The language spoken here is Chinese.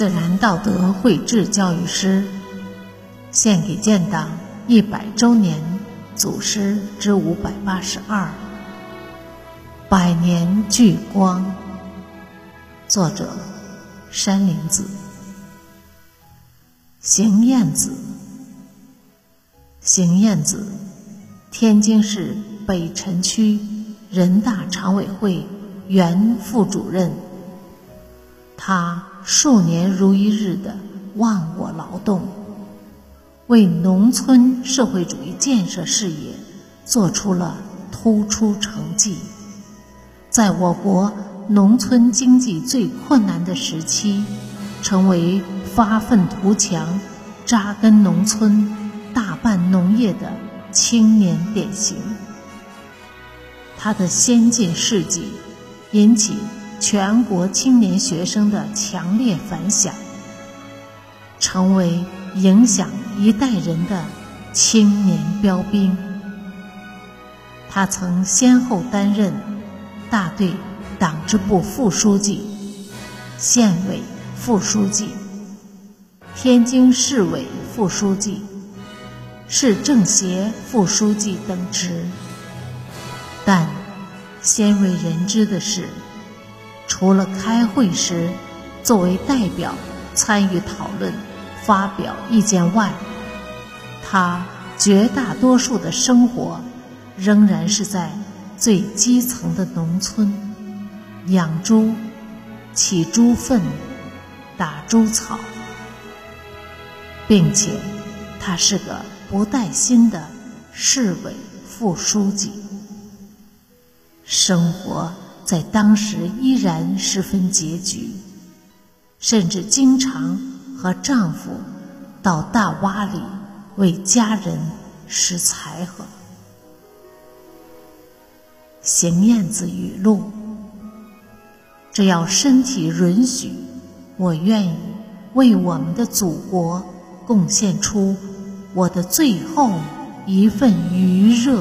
自然道德绘制教育师，献给建党一百周年祖师之五百八十二。百年聚光。作者：山林子。邢燕子。邢燕子，天津市北辰区人大常委会原副主任。他数年如一日的忘我劳动，为农村社会主义建设事业做出了突出成绩。在我国农村经济最困难的时期，成为发愤图强、扎根农村、大办农业的青年典型。他的先进事迹引起。全国青年学生的强烈反响，成为影响一代人的青年标兵。他曾先后担任大队党支部副书记、县委副书记、天津市委副书记、市政协副书记等职。但鲜为人知的是。除了开会时作为代表参与讨论、发表意见外，他绝大多数的生活仍然是在最基层的农村，养猪、起猪粪、打猪草，并且他是个不带薪的市委副书记，生活。在当时依然十分拮据，甚至经常和丈夫到大洼里为家人拾柴禾。邢燕子语录：只要身体允许，我愿意为我们的祖国贡献出我的最后一份余热。